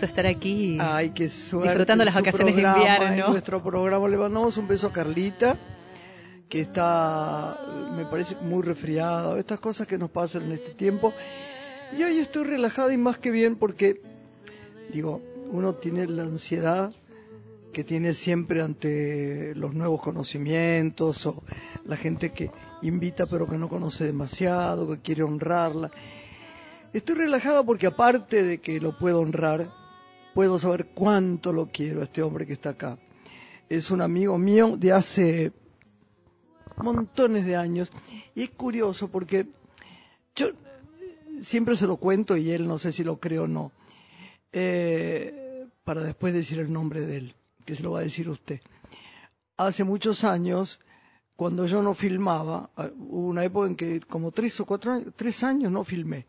gusto estar aquí. Ay, qué suerte. Disfrutando las vacaciones de invierno. En nuestro programa le mandamos un beso a Carlita, que está, me parece, muy resfriada. Estas cosas que nos pasan en este tiempo. Y hoy estoy relajada y más que bien porque, digo, uno tiene la ansiedad que tiene siempre ante los nuevos conocimientos o la gente que invita pero que no conoce demasiado, que quiere honrarla. Estoy relajada porque aparte de que lo puedo honrar, puedo saber cuánto lo quiero a este hombre que está acá. Es un amigo mío de hace montones de años y es curioso porque yo siempre se lo cuento y él no sé si lo cree o no, eh, para después decir el nombre de él, que se lo va a decir usted. Hace muchos años, cuando yo no filmaba, ah, hubo una época en que como tres o cuatro años, tres años no filmé.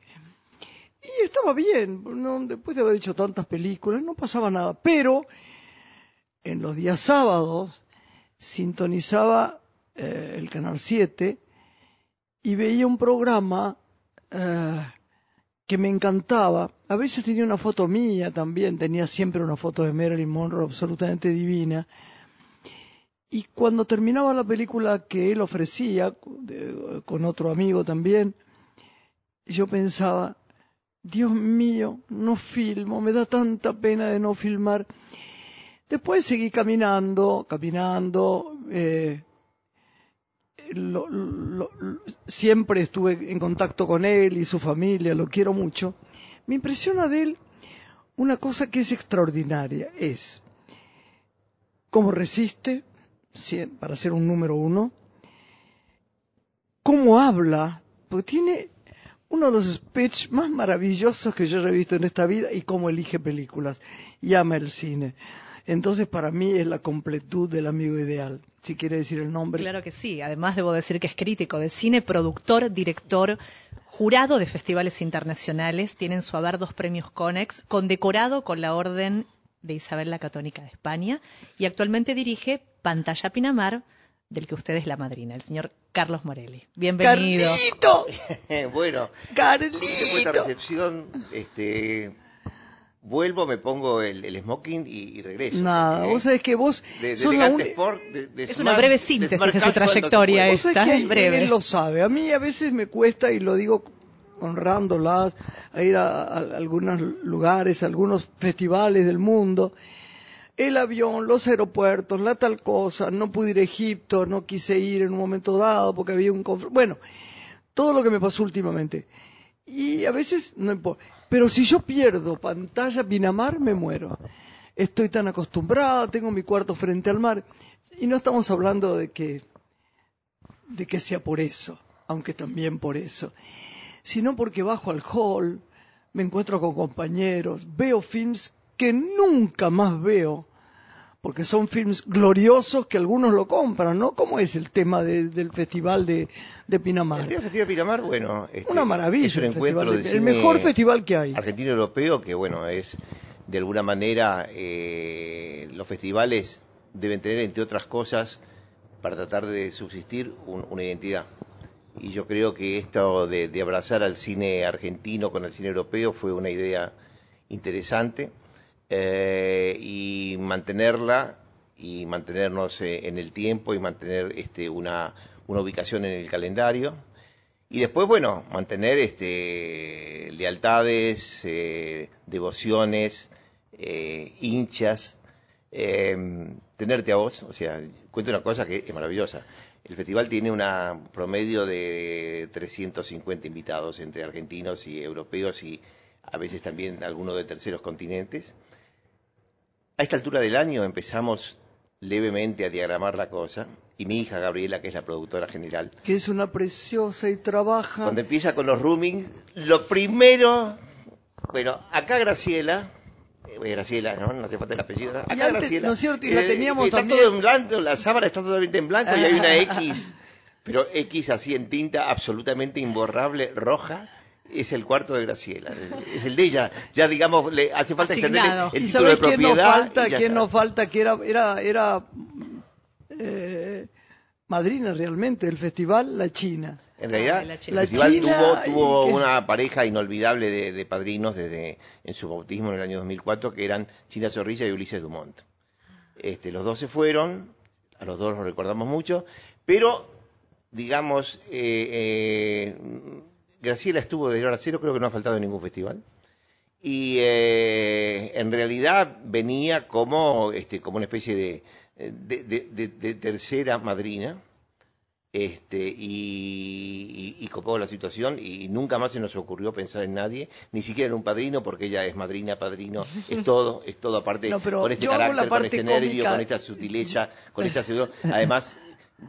Y estaba bien, no, después de haber hecho tantas películas, no pasaba nada. Pero en los días sábados sintonizaba eh, el Canal 7 y veía un programa eh, que me encantaba. A veces tenía una foto mía también, tenía siempre una foto de Marilyn Monroe absolutamente divina. Y cuando terminaba la película que él ofrecía, con otro amigo también, yo pensaba, Dios mío, no filmo, me da tanta pena de no filmar. Después seguí caminando, caminando, eh, siempre estuve en contacto con él y su familia, lo quiero mucho. Me impresiona de él una cosa que es extraordinaria, es cómo resiste si- para ser un número uno, cómo habla, porque tiene uno de los speech más maravillosos que yo he visto en esta vida y cómo elige películas y ama el cine. Entonces para mí es la completud del amigo ideal, si quiere decir el nombre. Claro que sí. Además, debo decir que es crítico de cine, productor, director, jurado de festivales internacionales. Tiene en su haber dos premios Conex, condecorado con la Orden de Isabel la Católica de España y actualmente dirige Pantalla Pinamar, del que usted es la madrina, el señor Carlos Morelli. Bienvenido. ¡Carlito! bueno, después de esta ¡Carlito! recepción, este, vuelvo, me pongo el, el smoking y, y regreso. Nada, ¿eh? vos sabés que vos de, de sos la elegante uni- sport, de- de Es una breve síntesis de su no trayectoria sabés Está que breve. él lo sabe. A mí a veces me cuesta, y lo digo honrándolas, a ir a, a algunos lugares, a algunos festivales del mundo. El avión, los aeropuertos, la tal cosa, no pude ir a Egipto, no quise ir en un momento dado porque había un conflicto. Bueno, todo lo que me pasó últimamente. Y a veces no importa. Pero si yo pierdo pantalla Pinamar, me muero. Estoy tan acostumbrada, tengo mi cuarto frente al mar. Y no estamos hablando de que de que sea por eso, aunque también por eso, sino porque bajo al hall, me encuentro con compañeros, veo films que nunca más veo, porque son films gloriosos que algunos lo compran, ¿no? ¿Cómo es el tema de- del festival de, de Pinamar? El Festival de Pinamar, bueno, este, Una maravilla, es un el, encuentro festival de de- el cine mejor festival que hay. argentino-europeo que, bueno, es de alguna manera eh, los festivales deben tener, entre otras cosas, para tratar de subsistir un- una identidad. Y yo creo que esto de, de abrazar al cine argentino con el cine europeo fue una idea interesante eh, y mantenerla y mantenernos eh, en el tiempo y mantener este, una, una ubicación en el calendario. Y después, bueno, mantener este, lealtades, eh, devociones, eh, hinchas, tenerte a vos. O sea, cuento una cosa que es maravillosa. El festival tiene un promedio de 350 invitados entre argentinos y europeos y a veces también algunos de terceros continentes. A esta altura del año empezamos levemente a diagramar la cosa y mi hija Gabriela, que es la productora general, Que es una preciosa y trabaja. cuando empieza con los roomings, lo primero, bueno, acá Graciela, eh, Graciela, ¿no? No hace falta el apellido. Acá antes, Graciela. ¿no es cierto? Y la teníamos está también- todo en blanco, la sábana está totalmente en blanco y hay una X pero X así en tinta absolutamente imborrable, roja, es el cuarto de Graciela. Es el de ella. Ya digamos, le hace falta extender el ¿Y título de sabés quién nos falta? ¿Quién está. nos falta? Que era, era, era eh, madrina realmente del festival, la China. En realidad, Ah, la el festival La China tuvo, tuvo una pareja inolvidable de, de padrinos desde en su bautismo en el año 2004, que eran China Zorrilla y Ulises Dumont. Este, los dos se fueron, a los dos los recordamos mucho, pero, digamos, eh, eh, Graciela estuvo de hora cero, creo que no ha faltado en ningún festival. Y eh, en realidad venía como, este, como una especie de, de, de- de- de tercera madrina este, y, y, y copó la situación y nunca más se nos ocurrió pensar en nadie, ni siquiera en un padrino, porque ella es madrina, padrino, es todo, es todo aparte, No, pero con este carácter, con este nervio, cómica. con esta sutileza, con esta pseudo- Además,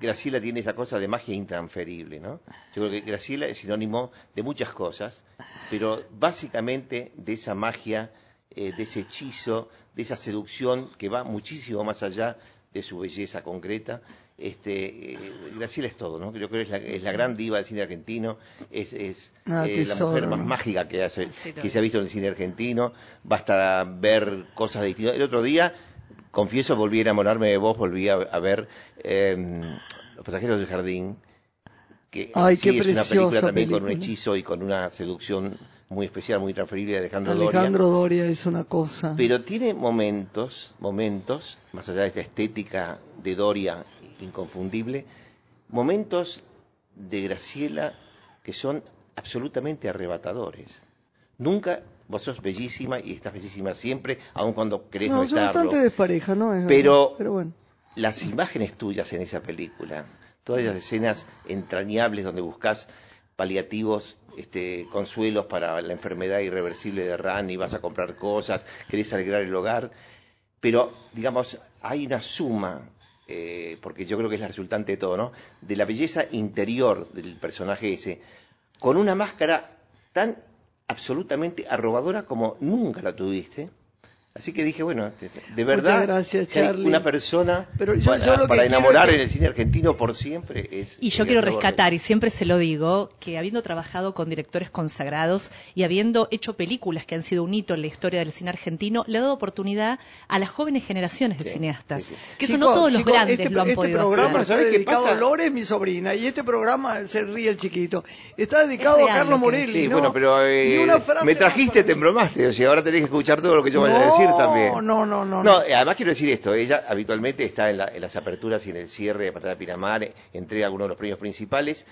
Graciela tiene esa cosa de magia intransferible, ¿no? Yo creo que Graciela es sinónimo de muchas cosas, pero básicamente de esa magia, eh, de ese hechizo, de esa seducción que va muchísimo más allá de su belleza concreta. Este, eh, Graciela es todo, ¿no? Yo creo que es la, es la gran diva del cine argentino, es, es Ah, eh, la mujer más mágica que, hace, Sí, que se ha visto en el cine argentino. Basta ver cosas distintas. El otro día, confieso, volví a enamorarme de vos, volví a, a ver eh, Los pasajeros del jardín, que Ay, sí qué es una película también con un hechizo y con una seducción muy especial, muy transferible de Alejandro, Doria. Alejandro Doria es una cosa. Pero tiene momentos, momentos, más allá de esta estética de Doria inconfundible, momentos de Graciela que son absolutamente arrebatadores. Nunca, vos sos bellísima y estás bellísima siempre, aun cuando querés no, no, es estarlo. bastante despareja, ¿no? Es Pero- verdad, pero bueno. Las imágenes tuyas en esa película, todas esas escenas entrañables donde buscas paliativos, este, consuelos para la enfermedad irreversible de Rani, vas a comprar cosas, querés alegrar el hogar, pero digamos, hay una suma, eh, porque yo creo que es la resultante de todo, ¿no? De la belleza interior del personaje ese, con una máscara tan absolutamente arrobadora como nunca la tuviste. Así que dije, bueno, de, verdad, gracias, Charlie. una persona Pero yo- para, yo lo para enamorar es que- en el cine argentino por siempre es... Y yo quiero rescatar, y siempre se lo digo, que habiendo trabajado con directores consagrados y habiendo hecho películas que han sido un hito en la historia del cine argentino, le ha dado oportunidad a las jóvenes generaciones de Sí, cineastas. sí, sí. Que eso no todos los chicos, grandes este, lo han este podido programa hacer. está ¿sabes qué dedicado pasa? a Lore, mi sobrina, y este programa se ríe el chiquito. Está dedicado Es a Carlos Morelli. Sí, ¿no? bueno, pero eh, me trajiste, te embromaste, o sea, ahora tenés que escuchar todo lo que yo vaya a No, decir también. no, no, no, No, no. eh, además quiero decir esto, ella habitualmente está en, la- en las aperturas y en el cierre de Patada Pinamar, entrega algunos de los premios principales,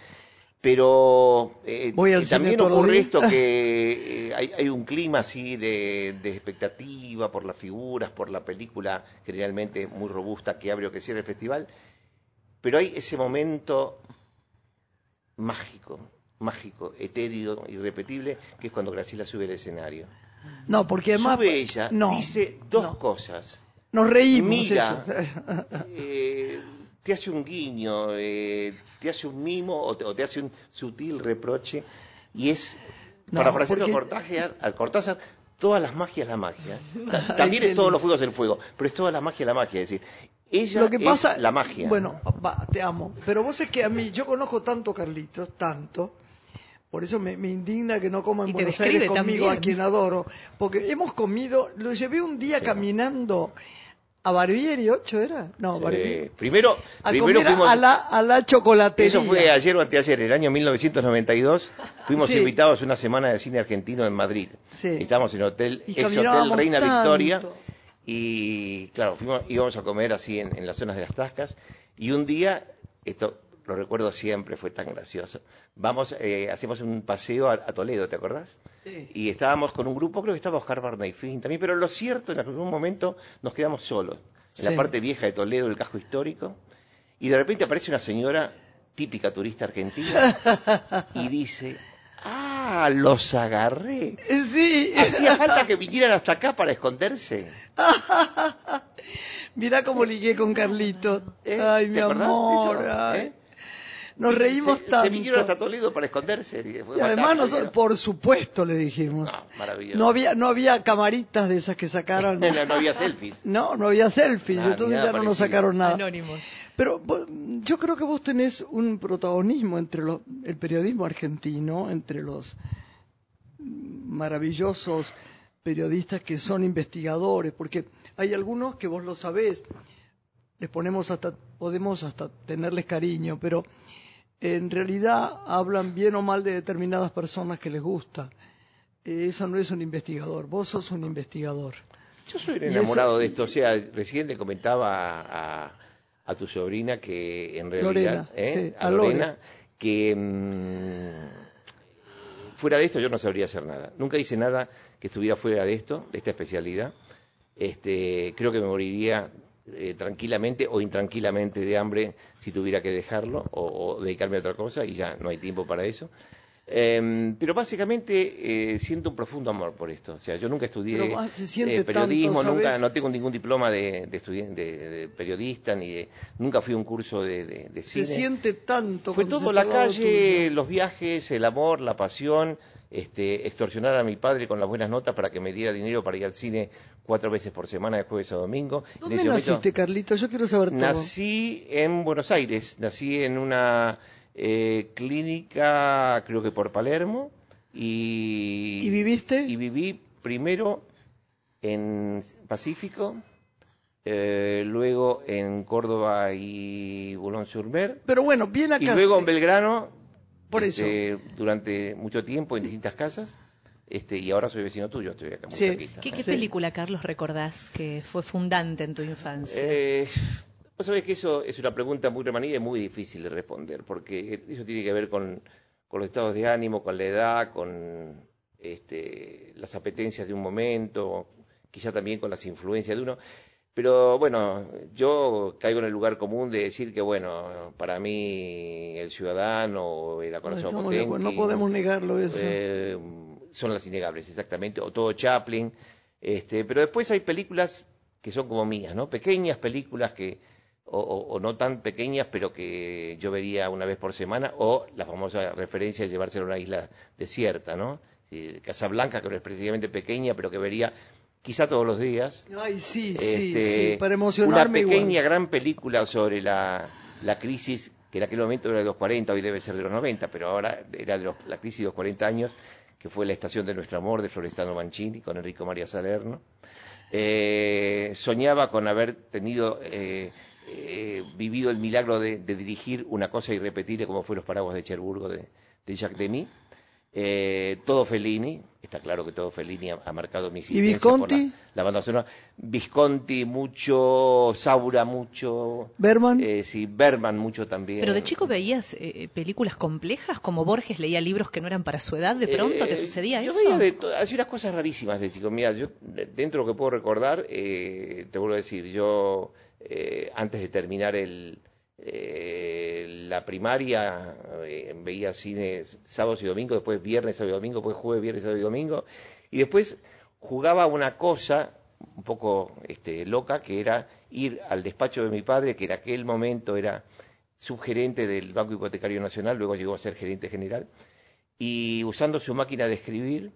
pero eh, Voy al eh, también ocurre esto que eh, hay, hay un clima así de, de expectativa por las figuras, por la película generalmente muy robusta que abre o que cierra el festival, pero hay ese momento mágico, mágico, etéreo, irrepetible, que es cuando Graciela sube al escenario. No, porque además. Sube ella, no, dice dos no. cosas. Nos reímos. Mira, eh, te hace un guiño, eh, te hace un mimo o te, o te hace un sutil reproche y es, No, para porque- Cortázar, al Cortázar, todas las magias la magia. También es todos los fuegos del fuego, pero es toda la magia la magia, es decir, ella Lo que pasa, es la magia. Bueno, va, te amo. Pero vos es que a mí, yo conozco tanto a Carlitos, tanto. Por eso me, me indigna que no coma en Buenos Aires conmigo, también. a quien adoro. Porque hemos comido, lo llevé un día caminando a Barbieri, ¿ocho era? No, Barbieri. primero, A primero comer fuimos, a la, a la chocolatería. Eso fue ayer o anteayer, en el año 1992. Fuimos Sí. invitados a una semana de cine argentino en Madrid. Sí. Estábamos en hotel, Y ex hotel Reina tanto. Victoria. Y claro, fuimos, íbamos a comer así en, en las zonas de las tascas. Y un día, esto lo recuerdo siempre, fue tan gracioso. Vamos, eh, hacemos un paseo a, a Toledo, ¿te acordás? Sí. Y estábamos con un grupo, creo que estaba Oscar Barney Finn también, pero lo cierto, en algún momento nos quedamos solos, en la parte vieja de Toledo, el casco histórico, y de repente aparece una señora típica turista argentina y dice, ah, los agarré. Sí, Hacía falta que vinieran hasta acá para esconderse. mirá cómo ligué con Carlitos. ¿Eh? Ay, mi ¿Te acordás de amor. ay. ¿Eh? Nos reímos se, tanto. Se vinieron hasta Toledo para esconderse. Y, y además, nosotros, por supuesto, le dijimos. No, maravilloso. No había, no había camaritas de esas que sacaron. no, no había selfies. No, no había selfies, Nada, entonces ya no nos sacaron nada. Anónimos. Pero vos- yo creo que vos tenés un protagonismo entre los, el periodismo argentino, entre los maravillosos periodistas que son investigadores, porque hay algunos que vos lo sabés, les ponemos hasta, podemos hasta tenerles cariño, pero en realidad hablan bien o mal de determinadas personas que les gusta. Eh, Eso no es un investigador, vos sos un investigador. Yo soy enamorado eso- de esto. O sea, recién le comentaba a, a tu sobrina que en realidad. Lorena, ¿eh? sí, a a Lorena, Lore. que mm, fuera de esto yo no sabría hacer nada. Nunca hice nada que estuviera fuera de esto, de esta especialidad. Este, creo que me moriría eh, tranquilamente o intranquilamente de hambre si tuviera que dejarlo o, o dedicarme a otra cosa y ya no hay tiempo para eso. Em, pero básicamente eh, siento un profundo amor por esto. O sea, yo nunca estudié ah, se eh, periodismo, tanto, nunca, no tengo ningún diploma de, de, de- de periodista, ni de, nunca fui a un curso de, de- de Se cine. siente tanto. Fue todo la calle, tuyo. los viajes, el amor, la pasión, este, extorsionar a mi padre con las buenas notas para que me diera dinero para ir al cine cuatro veces por semana de jueves a domingo. ¿Dónde momento- naciste, Carlito? Yo quiero saber todo. Nací en Buenos Aires, nací en una eh, clínica, creo que por Palermo, y, ¿Y viviste? y viví primero en Pacífico, eh, luego en Córdoba y Boulogne-sur-Mer, Pero bueno, bien y acá. luego en Belgrano, Por este, durante mucho tiempo en distintas casas, este, y ahora soy vecino tuyo, estoy acá muy Sí. cerquita. ¿Qué, qué Sí. película, Carlos, recordás que fue fundante en tu infancia? Eh, vos sabés que eso es una pregunta muy remanida y muy difícil de responder, porque eso tiene que ver con, con los estados de ánimo, con la edad, con este, las apetencias de un momento, quizá también con las influencias de uno. Pero bueno, yo caigo en el lugar común de decir que, bueno, para mí el ciudadano el No, de acuerdo, no podemos negarlo eso. eh, son las innegables, exactamente, o todo Chaplin. Este, pero después hay películas que son como mías, ¿no? Pequeñas películas que, o, o- o no tan pequeñas, pero que yo vería una vez por semana, o la famosa referencia de llevárselo a una isla desierta, ¿no? Casablanca, que no es precisamente pequeña, pero que vería quizá todos los días. Ay, sí, sí, Este, sí, para Una pequeña, igual. gran película sobre la, la crisis, que en aquel momento era de los 40, hoy debe ser de los 90, pero ahora era de los- la crisis de los 40 años, que fue La Estación de Nuestro Amor de Florestano Mancini con Enrico María Salerno. Eh, soñaba con haber tenido, eh, eh, vivido el milagro de, de dirigir una cosa irrepetible como fue Los Paraguas de Cherburgo de, de Jacques Demy. Eh, todo Fellini, está claro que todo Fellini ha, ha marcado mi existencia. Visconti? por La, la banda sonora. Visconti mucho, Saura mucho, Berman. eh, sí, Berman mucho también. Pero de chico veías eh, películas complejas, como Borges leía libros que no eran para su edad, ¿de pronto te Eh, sucedía yo eso? veía de to- hacía unas cosas rarísimas de chico. Mira, yo de- dentro de lo que puedo recordar, eh, te vuelvo a decir, yo eh, antes de terminar el, eh, la primaria eh, veía cine sábados y domingos, después viernes, sábado y domingo, después jueves, viernes, sábado y domingo, y después jugaba una cosa un poco este, loca, que era ir al despacho de mi padre, que en aquel momento era subgerente del Banco Hipotecario Nacional, luego llegó a ser gerente general, y usando su máquina de escribir,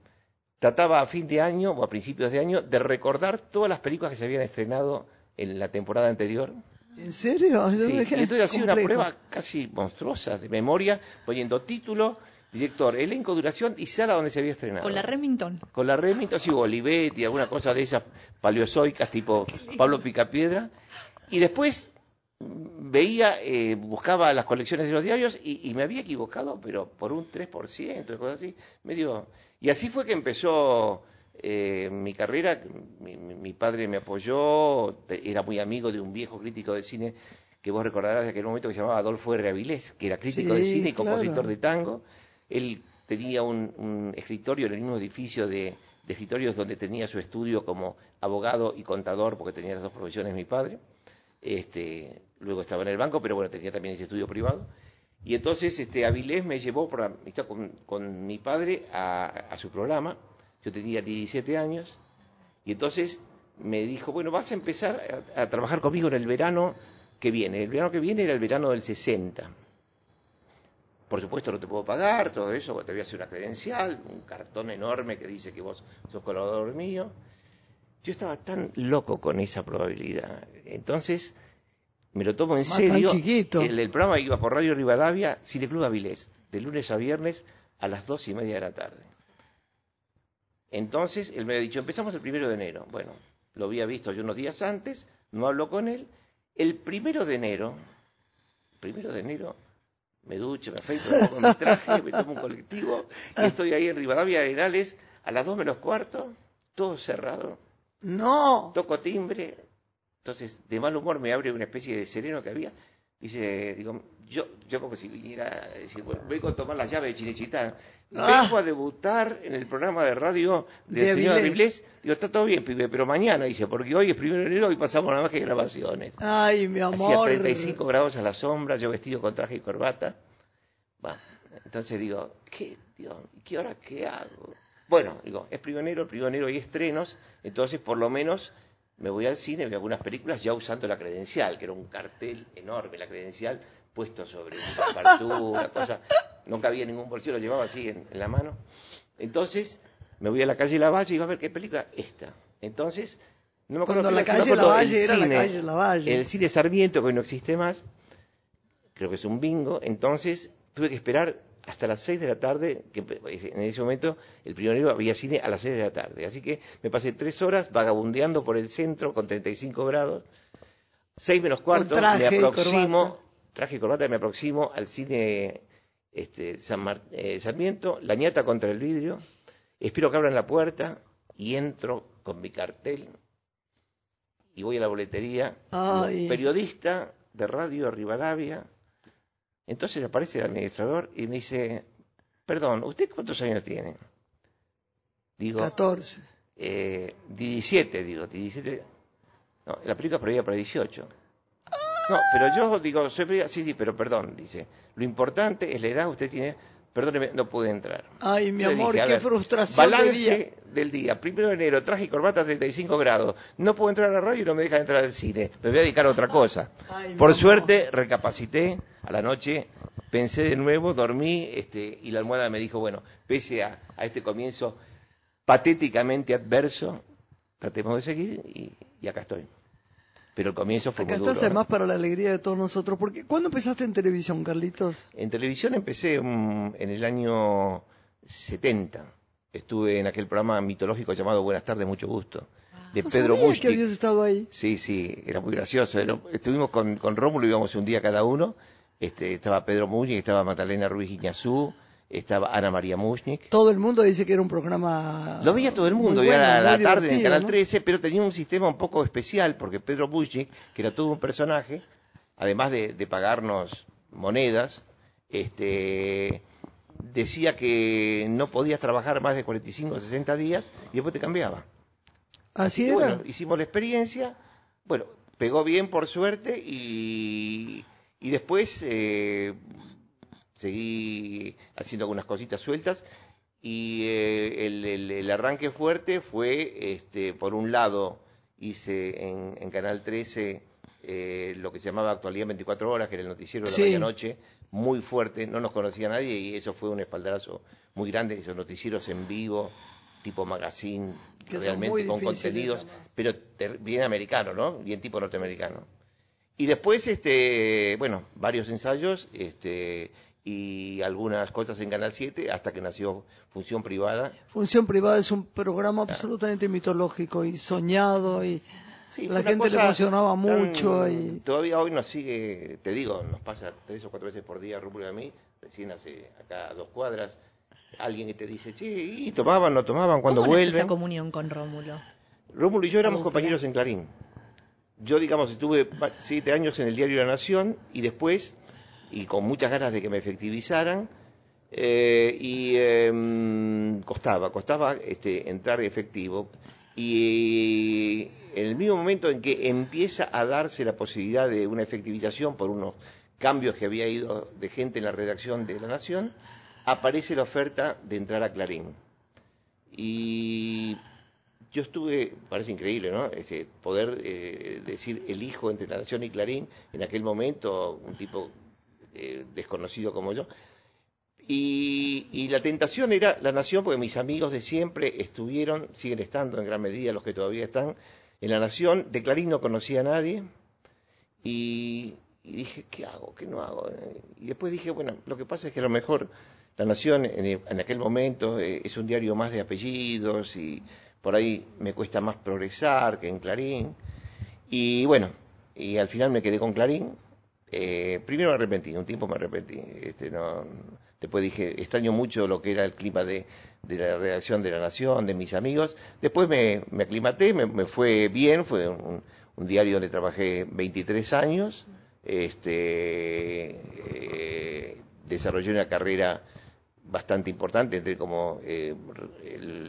trataba a fin de año o a principios de año de recordar todas las películas que se habían estrenado en la temporada anterior. ¿En serio? Sí, y entonces hacía una Complejo. prueba casi monstruosa de memoria, poniendo título, director, elenco, duración y sala donde se había estrenado. Con la Remington. Con la Remington, sí, Olivetti, alguna cosa de esas paleozoicas tipo Pablo Picapiedra. Y después mm, veía, eh, buscaba las colecciones de los diarios y, y me había equivocado, pero por un 3%, cosas así, medio... Y así fue que empezó eh, mi carrera, mi, mi- padre me apoyó, era muy amigo de un viejo crítico de cine que vos recordarás de aquel momento que se llamaba Adolfo R. Avilés, que era crítico de cine y compositor claro. de tango. Él tenía un, un escritorio en el mismo edificio de, de escritorios donde tenía su estudio como abogado y contador, porque tenía las dos profesiones mi padre. Este, luego estaba en el banco, pero bueno, tenía también ese estudio privado. Y entonces este, Avilés me llevó por amistad con, con mi padre a, a su programa. Yo tenía 17 años. Y entonces me dijo, bueno, vas a empezar a, a trabajar conmigo en el verano que viene. El verano que viene era el verano del 60. por supuesto no te puedo pagar, todo eso, te voy a hacer una credencial, un cartón enorme que dice que vos sos colaborador mío. Yo estaba tan loco con esa probabilidad. Entonces, me lo tomo en Más serio. chiquito. El, el programa iba por Radio Rivadavia, Cine Club Avilés, de lunes a viernes a las dos y media de la tarde. Entonces, él me había dicho, empezamos el primero de enero. Bueno, lo había visto yo unos días antes, no hablo con él. El primero de enero, primero de enero, me ducho, me afeito, me pongo mi traje, me tomo un colectivo, y estoy ahí en Rivadavia Arenales a las dos menos cuarto, todo cerrado, No. toco timbre, entonces de mal humor me abre una especie de sereno que había, dice, digo, yo, yo como si viniera a decir, bueno, vengo a tomar las llaves de Chinechitán, Ah. vengo a debutar en el programa de radio del De señor Avilés. Digo, está todo bien, pibe, pero mañana, dice, porque hoy es primero de enero y pasamos nada más que grabaciones. Ay, mi Hacía amor. 35 grados a la sombra, yo vestido con traje y corbata. Bueno, entonces digo, ¿qué, Dios, ¿qué hora qué hago? Bueno, digo, es prisionero, prisionero y estrenos, entonces por lo menos me voy al cine, veo algunas películas ya usando la credencial, que era un cartel enorme, la credencial puesto sobre una cosa. Nunca había ningún bolsillo, lo llevaba así en, en la mano. Entonces, me voy a la calle Lavalle y digo, a ver qué película, esta. Entonces, no me acuerdo Cuando la calle Lavalle el era la cine, calle Lavalle. El cine Sarmiento, que hoy no existe más, creo que es un bingo, entonces tuve que esperar hasta las 6 de la tarde, que en ese momento el primero había cine a las 6 de la tarde, así que me pasé tres horas vagabundeando por el centro con 35 grados, 6 menos cuarto, me aproximo. Traje y corbata, me aproximo al cine este, San Mar- eh, Sarmiento, la ñata contra el vidrio, espero que abran la puerta y entro con mi cartel y voy a la boletería, Ay. periodista de Radio Rivadavia. Entonces aparece el administrador y me dice, perdón, ¿usted cuántos años tiene? Digo, 14. eh, 17, digo, 17. No, la película prohibida para 18. No, pero yo digo, soy periodista, sí, sí, pero perdón, dice, lo importante es la edad, usted tiene, perdóneme, no puede entrar. Ay, mi amor, dije, qué ver, frustración de balance día. del día, primero de enero, traje y corbata 35 grados, no puedo entrar a la radio y no me dejan entrar al cine, me voy a dedicar a otra cosa. Ay, Por amor. suerte, recapacité a la noche, pensé de nuevo, dormí, este, y la almohada me dijo, bueno, pese a, a este comienzo patéticamente adverso, tratemos de seguir y, y acá estoy. Pero el comienzo fue Acá muy duro. estás además para la alegría de todos nosotros. Porque, ¿Cuándo empezaste en televisión, Carlitos? En televisión empecé mm, en el año 70. Estuve en aquel programa mitológico llamado Buenas tardes, mucho gusto, de No Pedro sabía Mushnik. que habías estado ahí. Sí, sí, era muy gracioso. Era- estuvimos con, con Rómulo, íbamos un día cada uno. Este, estaba Pedro Muñiz, estaba Magdalena Ruiz Iñazú, estaba Ana María Mushnik. Todo el mundo dice que era un programa. Lo veía todo el mundo, era bueno, la tarde en Canal ¿no? 13, pero tenía un sistema un poco especial, porque Pedro Mushnik, que era todo un personaje, además de, de pagarnos monedas, este, decía que no podías trabajar más de 45 o 60 días y después te cambiaba. Así que, era. bueno, hicimos la experiencia, bueno, pegó bien por suerte y, y después eh, seguí haciendo algunas cositas sueltas y eh, el, el- el arranque fuerte fue, este, por un lado, hice en, en Canal 13 eh, lo que se llamaba Actualidad 24 Horas, que era el noticiero de la Sí. medianoche, muy fuerte, no nos conocía nadie y eso fue un espaldarazo muy grande, esos noticieros en vivo, tipo magazine, Que realmente con contenidos, pero bien americano, ¿no? Bien tipo norteamericano. Y después, este, bueno, varios ensayos, este, y algunas cosas en Canal 7, hasta que nació Función Privada. Función Privada es un programa absolutamente mitológico y soñado y Sí, la gente le emocionaba tan- mucho y Todavía hoy nos sigue, te digo, nos pasa tres o cuatro veces por día Rúmulo y a mí, recién hace acá a dos cuadras, alguien que te dice, che, ¿y tomaban, no tomaban, cuando ¿Cómo vuelven? esa comunión con Rómulo? Rómulo y yo éramos compañeros en Clarín. Yo, digamos, estuve siete años en el diario La Nación y después, y con muchas ganas de que me efectivizaran, eh, y em, costaba, costaba este, entrar efectivo. Y en el mismo momento en que empieza a darse la posibilidad de una efectivización por unos cambios que había ido de gente en la redacción de La Nación, aparece la oferta de entrar a Clarín. Y yo estuve, parece increíble, ¿no? Ese poder eh, decir elijo entre La Nación y Clarín, en aquel momento, un tipo eh, desconocido como yo. Y, la tentación era La Nación, porque mis amigos de siempre estuvieron, siguen estando en gran medida, los que todavía están en La Nación. De Clarín no conocía a nadie. Y, dije, ¿qué hago? ¿Qué no hago? Y después dije, bueno, lo que pasa es que a lo mejor La Nación en, en aquel momento eh, es un diario más de apellidos y por ahí me cuesta más progresar que en Clarín. Y bueno, y al final me quedé con Clarín. Eh, primero me arrepentí, un tiempo me arrepentí. Este, no, después dije, extraño mucho lo que era el clima de, la redacción de La Nación, de mis amigos. Después me, me aclimaté, me, fue bien, fue un, un, diario donde trabajé 23 años. Este, eh, desarrollé una carrera bastante importante, entré como eh,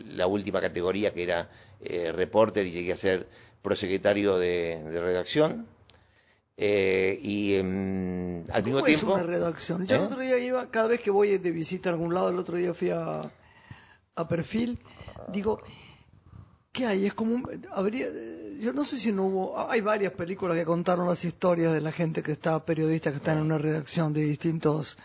la última categoría que era eh, reporter y llegué a ser prosecretario de redacción. Eh, y eh, al ¿Cómo mismo es tiempo. una redacción? Yo el otro día iba, cada vez que voy de visita a algún lado, el otro día fui a, a Perfil, digo, ¿qué hay? Es como un, habría, yo no sé si no hubo, hay varias películas que contaron las historias de la gente que está, periodistas que están en una redacción de distintos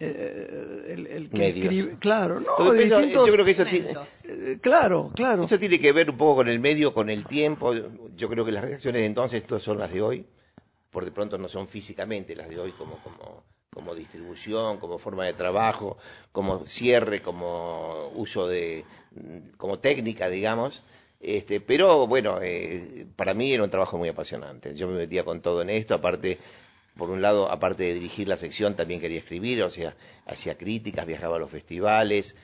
eh, el, el, que Medios. escribe, claro, no, Todo de eso, distintos, yo creo que eso tiene, eh, claro, claro. Eso tiene que ver un poco con el medio, con el tiempo. Yo creo que las redacciones de entonces son las de hoy. Por de pronto no son físicamente las de hoy como, como, como distribución, como forma de trabajo, como cierre, como uso de, como técnica, digamos. Este, pero bueno, eh, para mí era un trabajo muy apasionante. Yo me metía con todo en esto, aparte por un lado, aparte de dirigir la sección, también quería escribir, o sea, hacía críticas, viajaba a los festivales,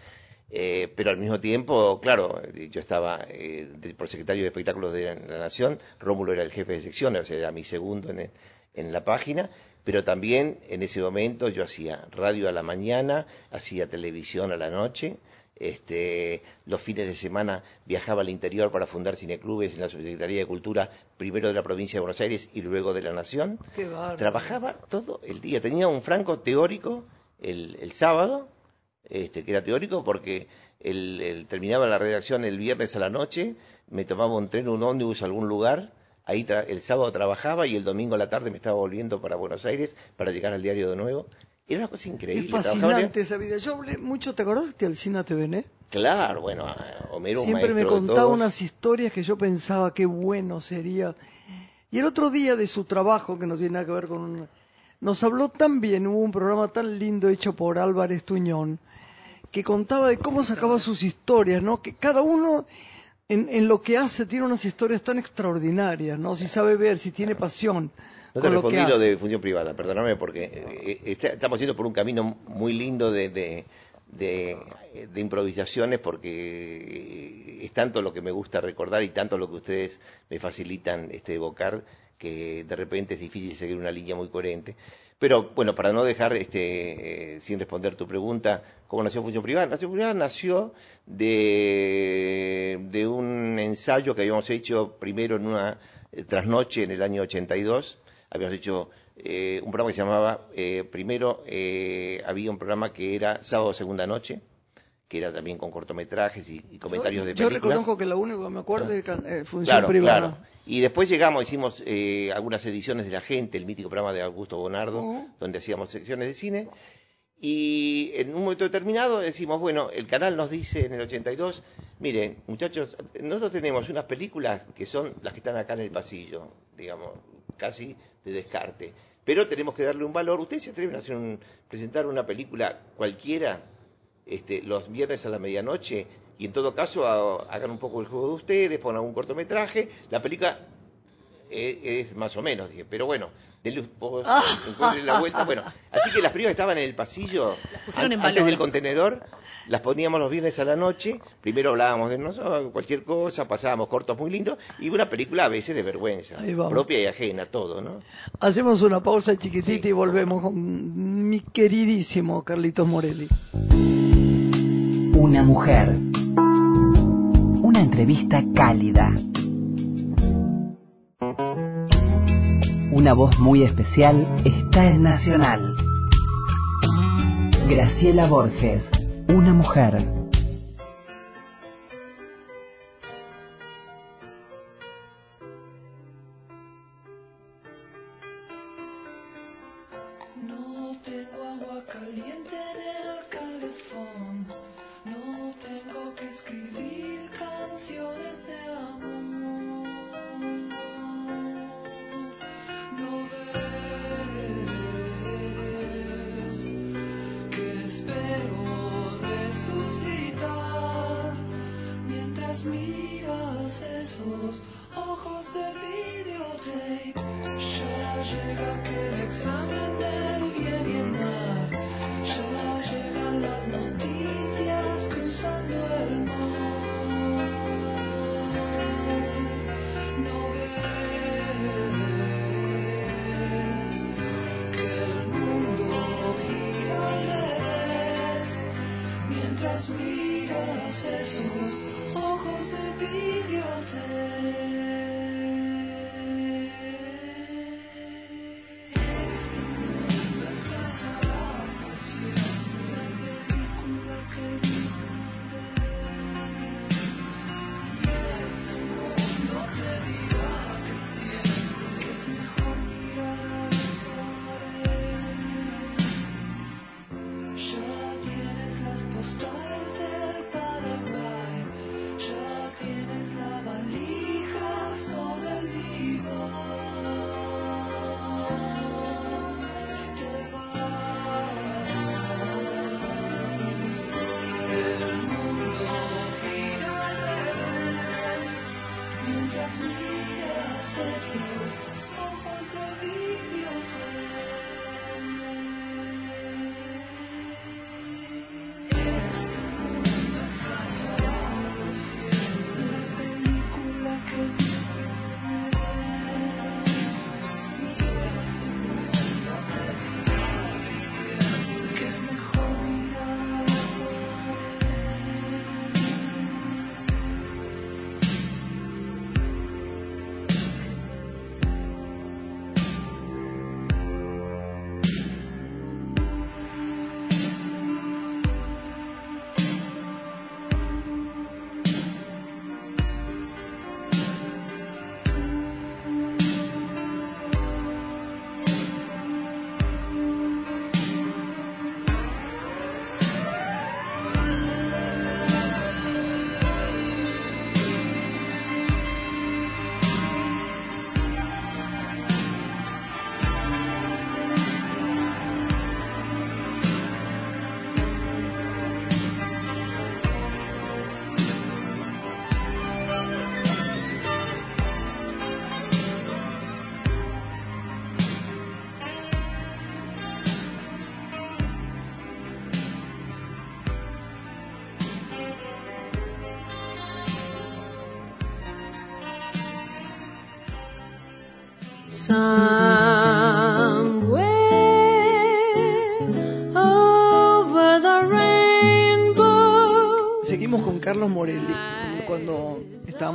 eh, pero al mismo tiempo, claro, yo estaba eh, por secretario de espectáculos de la, Nación, Rómulo era el jefe de sección, o sea, era mi segundo en, el, en la página, pero también en ese momento yo hacía radio a la mañana, hacía televisión a la noche, este, los fines de semana viajaba al interior para fundar cineclubes en la Subsecretaría de Cultura, primero de la provincia de Buenos Aires y luego de la Nación. Trabajaba todo el día, tenía un franco teórico el, el sábado, este, que era teórico porque el, el, terminaba la redacción el viernes a la noche, me tomaba un tren, un ómnibus a algún lugar, ahí el sábado trabajaba y el domingo a la tarde me estaba volviendo para Buenos Aires para llegar al diario de nuevo. Era una cosa increíble. Es fascinante esa vida. Yo hablé mucho, ¿te acordás de Alcina TVN? Claro, bueno, Homero Siempre me contaba unas historias que yo pensaba qué bueno sería. Y el otro día de su trabajo, que no tiene nada que ver con... Nos habló tan bien, hubo un programa tan lindo hecho por Álvarez Tuñón, que contaba de cómo sacaba sus historias, ¿no? Que cada uno en, en lo que hace tiene unas historias tan extraordinarias, ¿no? Si sabe ver, si tiene pasión. No te respondí lo, lo, de función privada, perdóname, porque eh, está, estamos yendo por un camino muy lindo de, de, de, de, improvisaciones, porque es tanto lo que me gusta recordar y tanto lo que ustedes me facilitan este, evocar, que de repente es difícil seguir una línea muy coherente. Pero bueno, para no dejar este, eh, sin responder tu pregunta, ¿cómo nació Función Privada? Función Privada nació de, de un ensayo que habíamos hecho primero en una trasnoche en el año 82 habíamos hecho eh, un programa que se llamaba, eh, primero eh, había un programa que era Sábado Segunda Noche, que era también con cortometrajes y, y comentarios yo, de películas. Yo reconozco que lo único que me acuerdo es eh, Función claro, Privada. Claro. Y después llegamos, hicimos eh, algunas ediciones de La Gente, el mítico programa de Augusto Bonardo, Uh-huh. donde hacíamos secciones de cine. Y en un momento determinado decimos, bueno, el canal nos dice en el 82, miren, muchachos, nosotros tenemos unas películas que son las que están acá en el pasillo, digamos, casi de descarte. Pero tenemos que darle un valor. ¿Ustedes se atreven a hacer un, presentar una película cualquiera este, los viernes a la medianoche? Y en todo caso a, hagan un poco el juego de ustedes, pongan un cortometraje. La película es, es más o menos, dije, pero bueno, denle poco, encuentren la vuelta. Bueno, así que las primas estaban en el pasillo, an, en antes del contenedor, las poníamos los viernes a la noche, primero hablábamos de nosotros, cualquier cosa, pasábamos cortos muy lindos, y una película a veces de vergüenza, propia y ajena, todo, ¿no? Hacemos una pausa chiquitita sí. y volvemos con mi queridísimo Carlitos Morelli. Una mujer. Una entrevista cálida. Una voz muy especial está en Nacional. Graciela Borges, una mujer.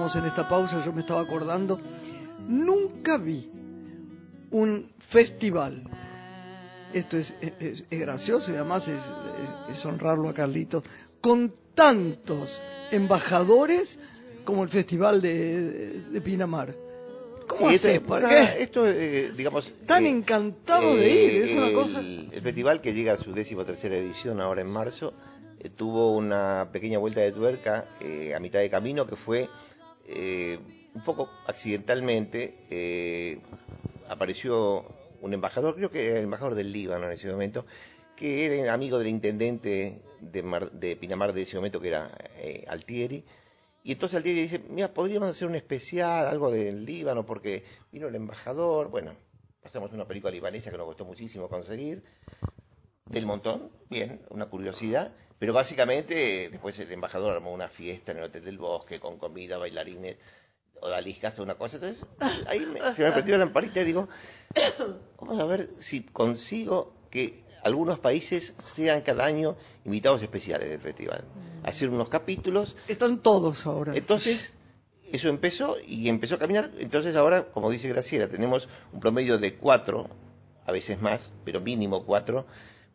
Estábamos en esta pausa yo me estaba acordando, nunca vi un festival. Esto es, es- es gracioso y además es, honrarlo a Carlitos, con tantos embajadores como el festival de, de Pinamar. ¿Cómo Sí, haces? ¿Por qué? esto, eh, digamos... Tan eh, encantado de ir, es una el- cosa... El festival que llega a su décimo tercera edición ahora en marzo eh, tuvo una pequeña vuelta de tuerca eh, a mitad de camino que fue eh, un poco accidentalmente eh, apareció un embajador, creo que era el embajador del Líbano en ese momento, que era amigo del intendente de, Mar- de Pinamar de ese momento, que era eh, Altieri. Y entonces Altieri dice, mira, podríamos hacer un especial, algo del Líbano, porque vino el embajador. Bueno, pasamos una película libanesa que nos costó muchísimo conseguir. Del montón, bien, una curiosidad. Pero básicamente, después el embajador armó una fiesta en el Hotel del Bosque con comida, bailarines, odaliscas, una cosa. Entonces, ahí me- se me prendió la lamparita y digo, vamos a ver si consigo que algunos países sean cada año invitados especiales del festival. Hacer unos capítulos. Están todos ahora. Entonces, eso empezó y empezó a caminar. Entonces ahora, como dice Graciela, tenemos un promedio de cuatro, a veces más, pero mínimo cuatro,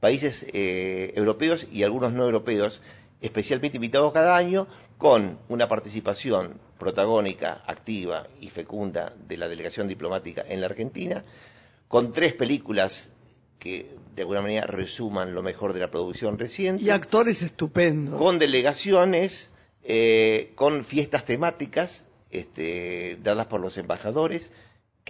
países eh, europeos y algunos no europeos, especialmente invitados cada año, con una participación protagónica, activa y fecunda de la delegación diplomática en la Argentina, con tres películas que de alguna manera resuman lo mejor de la producción reciente Y actores estupendos. con delegaciones, eh, con fiestas temáticas este, dadas por los embajadores,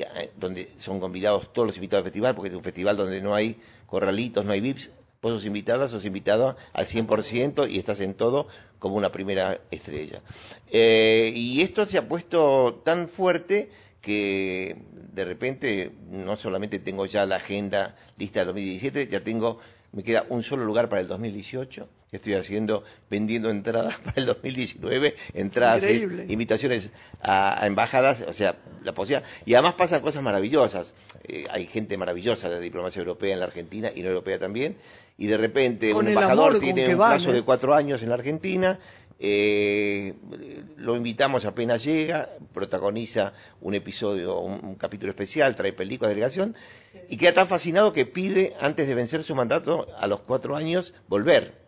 eh, donde son convidados todos los invitados al festival, porque es un festival donde no hay corralitos, no hay VIPs, Vos sos invitada, sos invitado al 100% y estás en todo como una primera estrella. Eh, y esto se ha puesto tan fuerte que de repente no solamente tengo ya la agenda lista del 2017, ya tengo, me queda un solo lugar para el 2018, que estoy haciendo, vendiendo entradas para el 2019, entradas, es- invitaciones a, a embajadas, o sea, la posibilidad. Y además pasan cosas maravillosas. Eh, hay gente maravillosa de la diplomacia europea en la Argentina y no europea también. Y de repente Con un embajador tiene un van, plazo ¿eh? de cuatro años en la Argentina. Eh, lo invitamos apenas llega, protagoniza un episodio, un, un capítulo especial, trae película de delegación y queda tan fascinado que pide, antes de vencer su mandato, a los cuatro años, volver.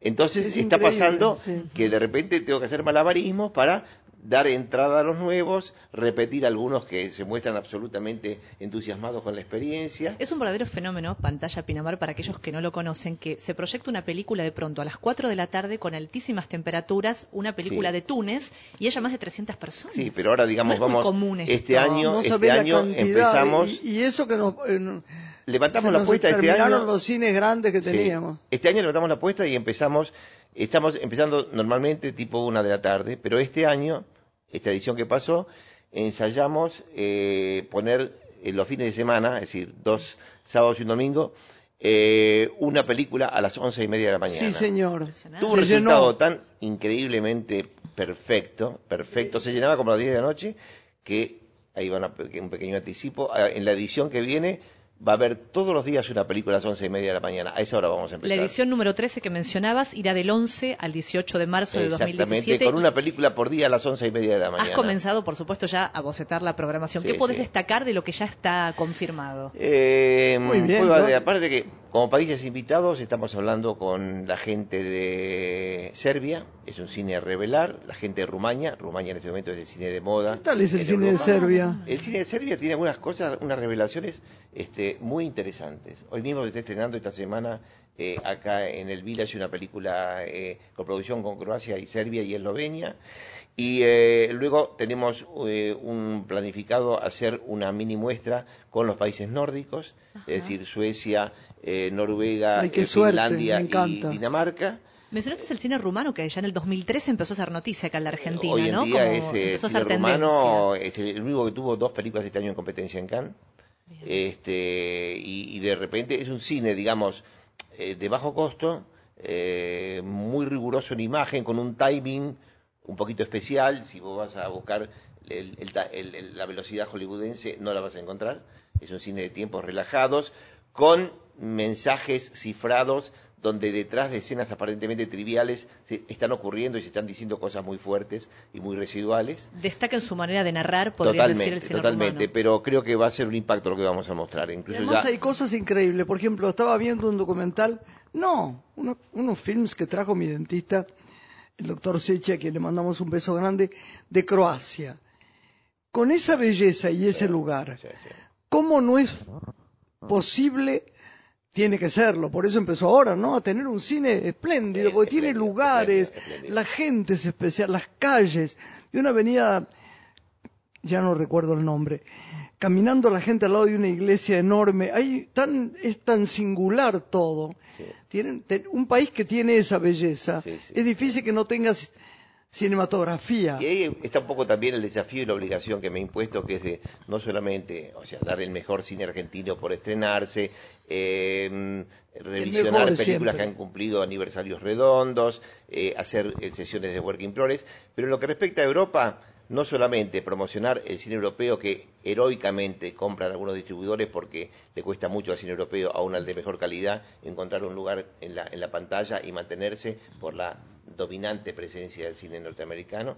Entonces Es está pasando sí. que de repente tengo que hacer malabarismos para dar entrada a los nuevos, repetir algunos que se muestran absolutamente entusiasmados con la experiencia. Es un verdadero fenómeno, pantalla Pinamar, para aquellos que no lo conocen, que se proyecta una película de pronto a las 4 de la tarde con altísimas temperaturas, una película Sí. de Túnez, y haya más de 300 personas. Sí, pero ahora digamos No es muy vamos común esto. este año, no este año cantidad. empezamos, Y, y eso que nos. eh, levantamos se la apuesta este año. los cines grandes que Sí. teníamos. Este año levantamos la apuesta y empezamos, estamos empezando normalmente tipo una de la tarde, pero este año, esta edición que pasó, ensayamos eh, poner en los fines de semana, es decir, dos sábados y un domingo, eh, una película a las once y media de la mañana. Sí, señor. Tuvo un Se resultado llenó. tan increíblemente perfecto, perfecto, se llenaba como a las 10 de la noche, que ahí va una pe- un pequeño anticipo, ah, en la edición que viene va a haber todos los días una película a las once y media de la mañana, a esa hora vamos a La empezar. edición número 13 que mencionabas irá del 11 al 18 de marzo de Exactamente, 2017. con una película por día a las once y media de la mañana. Has comenzado, por supuesto, ya a bocetar la programación. Sí, ¿Qué podés sí. destacar de lo que ya está confirmado? Eh, Muy bien, puedo- ¿no? aparte que como países invitados estamos hablando con la gente de Serbia, es un cine a revelar, la gente de Rumania, Rumania en este momento es el cine de moda. ¿Qué tal es el cine de. Serbia? El cine de Serbia tiene algunas cosas, unas revelaciones este, muy interesantes. Hoy mismo se está estrenando esta semana eh, acá en el Village una película eh, coproducción con Croacia y Serbia y Eslovenia. Y eh, luego tenemos eh, un planificado hacer una mini muestra con los países nórdicos, es decir, Suecia, eh, Noruega, Ay, qué eh, suerte, Finlandia me y. Dinamarca. Mencionaste el cine rumano que ya en el 2013 empezó a ser noticia acá en la Argentina, Hoy en ¿no? día Como es eh, empezó a cine ser rumano, tendencia. es el único que tuvo dos películas este año en competencia en Cannes. Este, y, y de repente es un cine, digamos, eh, de bajo costo, eh, muy riguroso en imagen, con un timing un poquito especial. Si vos vas a buscar el- el el- la velocidad hollywoodense, no la vas a encontrar. Es un cine de tiempos relajados, con mensajes cifrados donde detrás de escenas aparentemente triviales se están ocurriendo y se están diciendo cosas muy fuertes y muy residuales. Destaca en su manera de narrar, podría decir el Totalmente, cine totalmente, pero creo que va a ser un impacto lo que vamos a mostrar. Incluso además ya hay cosas increíbles. Por ejemplo, estaba viendo un documental, no, uno- unos films que trajo mi dentista, el doctor Secha, a quien le mandamos un beso grande, de Croacia. Con esa belleza y ese lugar, Sí, sí. ¿cómo no es posible? Tiene que serlo, por eso empezó ahora, ¿no? A tener un cine espléndido, porque tiene lugares, espléndido, espléndido. la gente es especial, las calles, y una avenida ya no recuerdo el nombre, caminando la gente al lado de una iglesia enorme, hay tan, es tan singular todo. Sí. Tienen, te- un país que tiene esa belleza, Sí, sí, es difícil que no tengas cinematografía. Y ahí está un poco también el desafío y la obligación que me he impuesto, que es de no solamente, o sea, dar el mejor cine argentino por estrenarse, eh, revisionar películas siempre. que han cumplido aniversarios redondos, eh, hacer eh, sesiones de working progress, pero en lo que respecta a Europa, no solamente promocionar el cine europeo que heroicamente compran algunos distribuidores porque le cuesta mucho al cine europeo, aún al de mejor calidad, encontrar un lugar en la, en la pantalla y mantenerse por la dominante presencia del cine norteamericano.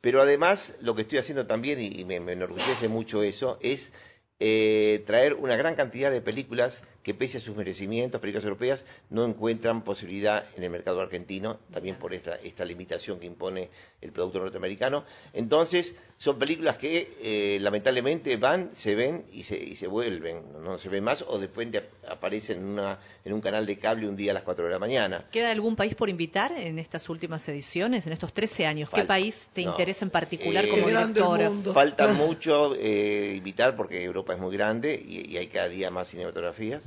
Pero además, lo que estoy haciendo también, y, me, me enorgullece mucho eso, es eh, traer una gran cantidad de películas que, pese a sus merecimientos, películas europeas, no encuentran posibilidad en el mercado argentino, también por esta, esta limitación que impone el producto norteamericano. Entonces, son películas que eh, lamentablemente van, se ven y se, y se vuelven, no, no se ven más, o después de- aparecen en, una, en un canal de cable un día a las 4 de la mañana. ¿Queda algún país por invitar en estas últimas ediciones, en estos 13 años? ¿Qué Falta. país te No. interesa en particular Eh, como Qué grande el director? mundo. Falta mucho eh, invitar porque Europa es muy grande y, y hay cada día más cinematografías.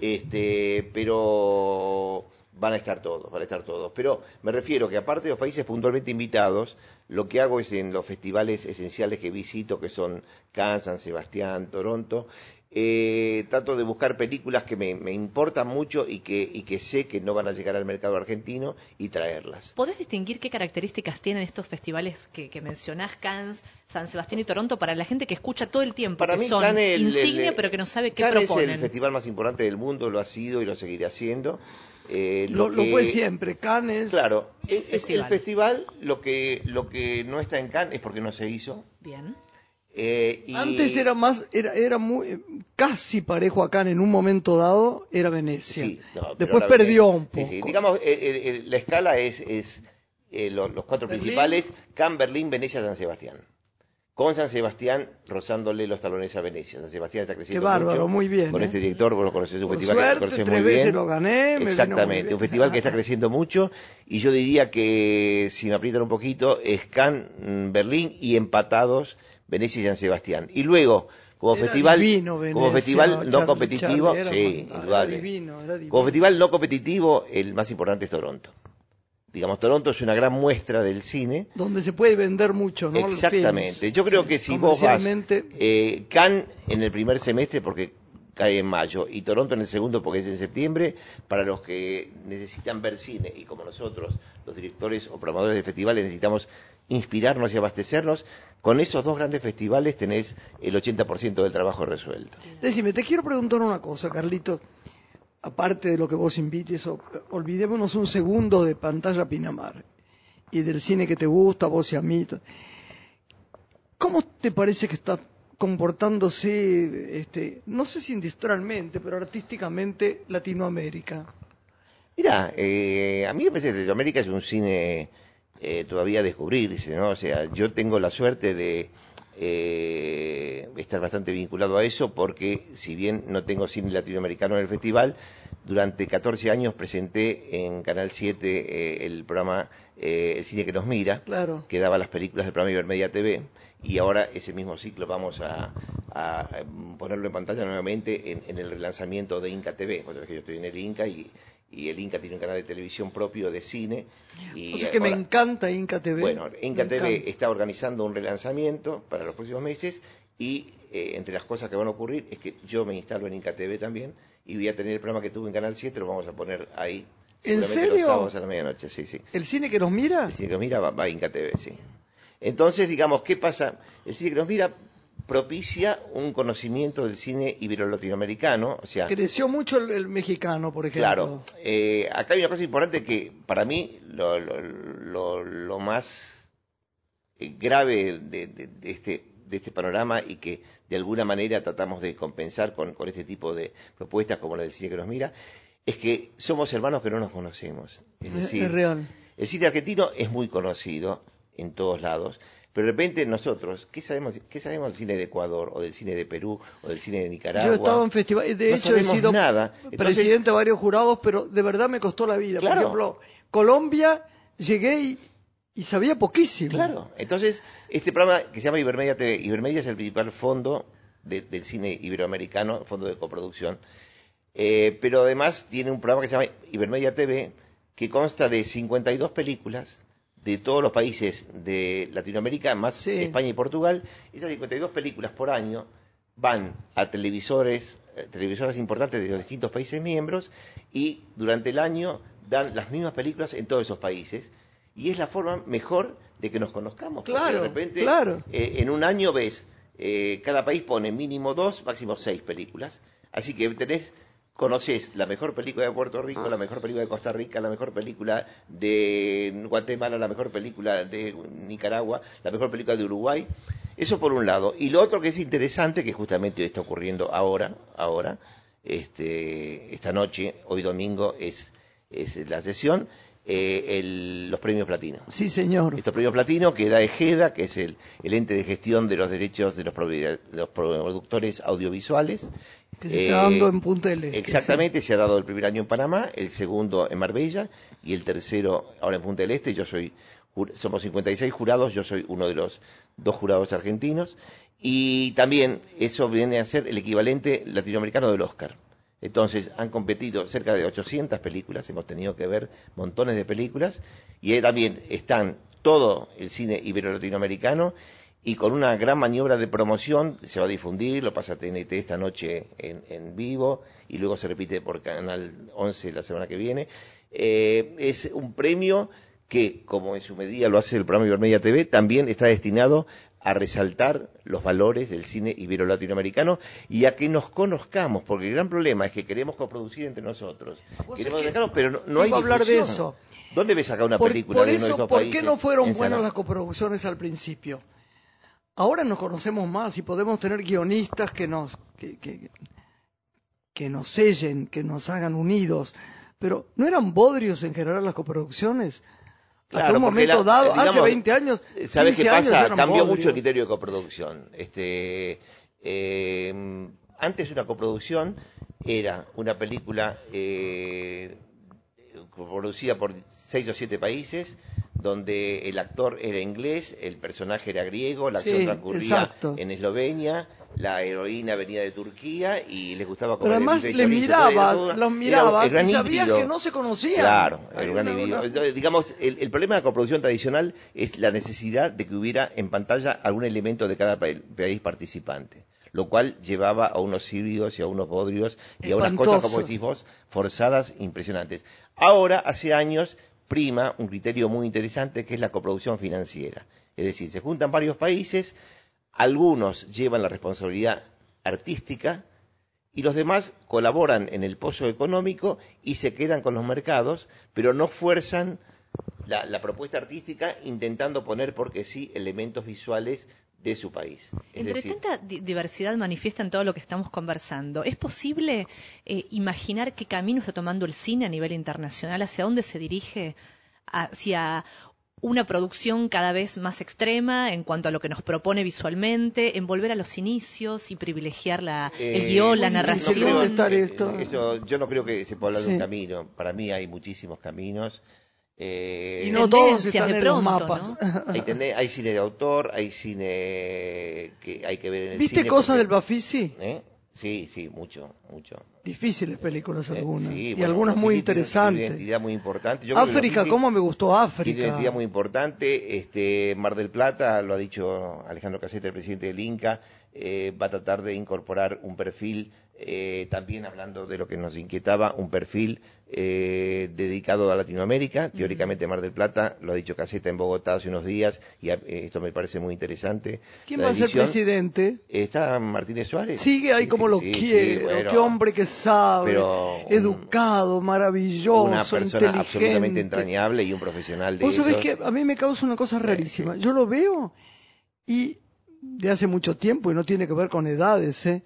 Este, pero van a estar todos, van a estar todos. Pero me refiero que aparte de los países puntualmente invitados, lo que hago es en los festivales esenciales que visito, que son Cannes, San Sebastián, Toronto, eh, trato de buscar películas que me, me importan mucho y que, y que sé que no van a llegar al mercado argentino y traerlas. ¿Podés distinguir qué características tienen estos festivales que, que mencionás, Cannes, San Sebastián y Toronto, para la gente que escucha todo el tiempo, Para que mí son Cannes el- insignia el- pero que no sabe qué Cannes proponen? es el festival más importante del mundo, lo ha sido y lo seguiré haciendo. Eh, Lo, lo que- fue siempre, Cannes. Claro, El es, es festival. el festival, lo que, lo que no está en Cannes es porque no se hizo. Bien. Eh, y- Antes era más, era, era muy, casi parejo a Cannes en un momento dado, era Venecia. Sí, no, pero Después perdió un poco. sí. Digamos, eh, eh, la escala es, es lo- los cuatro Berlín. principales, Cannes, Berlín, Venecia, San Sebastián. Con San Sebastián rozándole los talones a Venecia. San Sebastián está creciendo Qué bárbaro, mucho. muy bien, Con este director, vos lo conocés, un Por festival que suerte, conoces tres muy veces bien. lo gané, me vino muy Exactamente, un festival que está creciendo mucho y yo diría que, si me aprietan un poquito, es Cannes, mm, Berlín y empatados Venecia y San Sebastián. Y luego, como Era festival, divino como festival no Charlie, competitivo, Charlie, sí, divino, divino. Como festival no competitivo, el más importante es Toronto. Digamos, Toronto es una gran muestra del cine. Donde se puede vender mucho, ¿no? Exactamente. Yo creo Sí, que si vos vas, eh, Cannes en el primer semestre porque cae en mayo y Toronto en el segundo porque es en septiembre, para los que necesitan ver cine y como nosotros, los directores o programadores de festivales, necesitamos inspirarnos y abastecernos, con esos dos grandes festivales tenés el 80% del trabajo resuelto. Decime, te quiero preguntar una cosa, Carlito. Aparte de lo que vos invites, olvidémonos un segundo de pantalla Pinamar y del cine que te gusta, vos y a mí. ¿Cómo te parece que está comportándose, este, no sé si industrialmente, pero artísticamente Latinoamérica? Mira, eh, a mí me parece que Latinoamérica es un cine eh, todavía descubrirse, ¿no? O sea, yo tengo la suerte de eh, estar bastante vinculado a eso porque si bien no tengo cine latinoamericano en el festival, durante 14 años presenté en Canal 7 eh, el programa eh, El cine que nos mira, Claro. que daba las películas del programa Ibermedia TV y ahora ese mismo ciclo vamos a, ponerlo en pantalla nuevamente en, en el relanzamiento de Inca TV. Vos sabés que yo estoy en el Inca y, y el Inca tiene un canal de televisión propio de cine. Y O sea que me ahora- encanta Inca TV. bueno, Inca Me TV encanta. está organizando un relanzamiento para los próximos meses y eh, entre las cosas que van a ocurrir es que yo me instalo en Inca TV también y voy a tener el programa que tuve en Canal 7, lo vamos a poner ahí. ¿En serio? Los sábados a la medianoche, sí, sí. ¿El cine que nos mira? El cine que nos mira va, va a Inca TV, sí. Entonces, digamos, ¿qué pasa? El cine que nos mira propicia un conocimiento del cine ibero-latinoamericano, o sea, Creció mucho el, el mexicano, por ejemplo. Claro, eh, acá hay una cosa importante que para mí lo, lo- lo- lo más eh, grave de, de- de este, de este panorama y que de alguna manera tratamos de compensar con, con este tipo de propuestas como la del cine que nos mira, es que somos hermanos que no nos conocemos. Es Es- decir, es real. el cine argentino es muy conocido en todos lados, pero de repente nosotros, ¿qué sabemos, qué sabemos del cine de Ecuador, o del cine de Perú, o del cine de Nicaragua? Yo he estado en festivales, de No hecho he sido nada. Entonces- presidente de varios jurados, pero de verdad me costó la vida. Claro. Por ejemplo, Colombia, llegué y, y sabía poquísimo. Claro, entonces este programa que se llama Ibermedia TV, Ibermedia es el principal fondo de- del cine iberoamericano, fondo de coproducción, Eh, pero además tiene un programa que se llama Ibermedia TV, que consta de 52 películas de todos los países de Latinoamérica, más Sí. España y Portugal. Esas 52 películas por año van a televisores, eh, televisoras importantes de los distintos países miembros y durante el año dan las mismas películas en todos esos países. Y es la forma mejor de que nos conozcamos. porque Claro, de repente, claro. eh, en un año ves, eh, cada país pone mínimo dos, máximo seis películas. Así que tenés, conoces la mejor película de Puerto Rico, Ah. la mejor película de Costa Rica, la mejor película de Guatemala, la mejor película de Nicaragua, la mejor película de Uruguay. Eso por un lado. Y lo otro que es interesante, que justamente está ocurriendo ahora, ahora, este, esta noche, hoy domingo, es, es la sesión, eh, el- los premios platino. Sí, señor. Estos premios platino que da EGEDA, que es el, el ente de gestión de los derechos de los, de los productores audiovisuales. Que se Eh, está dando en Punta del Este. Exactamente, se ha dado el primer año en Panamá, el segundo en Marbella y el tercero ahora en Punta del Este. Yo soy, somos 56 jurados, yo soy uno de los dos jurados argentinos y también eso viene a ser el equivalente latinoamericano del Oscar. Entonces han competido cerca de 800 películas, hemos tenido que ver montones de películas, y ahí también están todo el cine ibero-latinoamericano y con una gran maniobra de promoción se va a difundir, lo pasa TNT esta noche en, en vivo y luego se repite por Canal 11 la semana que viene. Eh, es un premio que, como en su medida lo hace el programa Ibermedia TV, también está destinado a resaltar los valores del cine ibero-latinoamericano y a que nos conozcamos, porque el gran problema es que queremos coproducir entre nosotros. Queremos dejarnos, pero no, no hay hablar de eso. ¿Dónde ves acá una Por, película por de uno de eso, esos ¿por países qué no fueron en buenas las coproducciones al principio? Ahora nos conocemos más y podemos tener guionistas que nos que, que, que nos sellen, que nos hagan unidos. Pero ¿no eran bodrios en general las coproducciones? Hasta Claro, un porque momento la- dado, digamos, hace 20 años, ¿Sabes 15 qué años pasa? eran Cambió mucho el criterio de coproducción. Este, eh, antes una coproducción era una película eh, producida por seis o siete países, donde el actor era inglés, el personaje era griego, la acción Sí, transcurría exacto. en Eslovenia, la heroína venía de Turquía y les gustaba Pero comer el además le eso. los Era- era y sabías que no se conocían. Claro, el gran Entonces, digamos, el, el problema de la coproducción tradicional es la necesidad de que hubiera en pantalla algún elemento de cada pa- país participante, lo cual llevaba a unos híbridos y a unos bodrios y a unas cosas, como decís vos, forzadas, impresionantes. Ahora, hace años, prima un criterio muy interesante que es la coproducción financiera. Es decir, se juntan varios países, algunos llevan la responsabilidad artística, y los demás colaboran en el pozo económico y se quedan con los mercados, pero no fuerzan la, la propuesta artística intentando poner, porque sí, elementos visuales de su país. Es Entre decir, tanta di- diversidad manifiesta en todo lo que estamos conversando, ¿es posible eh, imaginar qué camino está tomando el cine a nivel internacional? ¿Hacia dónde se dirige? ¿Hacia una producción cada vez más extrema en cuanto a lo que nos propone visualmente, en volver a los inicios y privilegiar la, el eh, guion, la narración? contestar eh, esto. eso, yo no creo que se pueda hablar de un camino. Para mí hay muchísimos caminos. Eh, Y no todos están de en los pronto, mapas. ¿no? hay, tende- hay cine de autor, hay cine que hay que ver en el ¿Viste cine cosas porque- del Bafisi? ¿Eh? Sí, sí, mucho, mucho. Difíciles películas Eh, algunas. sí, y bueno, algunas muy tiene- tiene interesantes. Una identidad muy importante. Yo África, Bafisi ¿cómo me gustó Tiene África? identidad muy importante. Este, Mar del Plata, lo ha dicho Alejandro Caseta, el presidente del Inca, eh, va a tratar de incorporar un perfil, eh, también hablando de lo que nos inquietaba, un perfil eh, dedicado a Latinoamérica. Teóricamente Mar del Plata, lo ha dicho Caseta en Bogotá hace unos días, y eh, esto me parece muy interesante. ¿Quién va a ser presidente? Está Martínez Suárez. Sigue ahí Sí, como sí, lo sí, bueno. Qué hombre que sabe. Pero educado, maravilloso, una persona inteligente. absolutamente entrañable y un profesional de Vos sabés que a mí me causa una cosa rarísima. Yo lo veo y de hace mucho tiempo, y no tiene que ver con edades, ¿eh?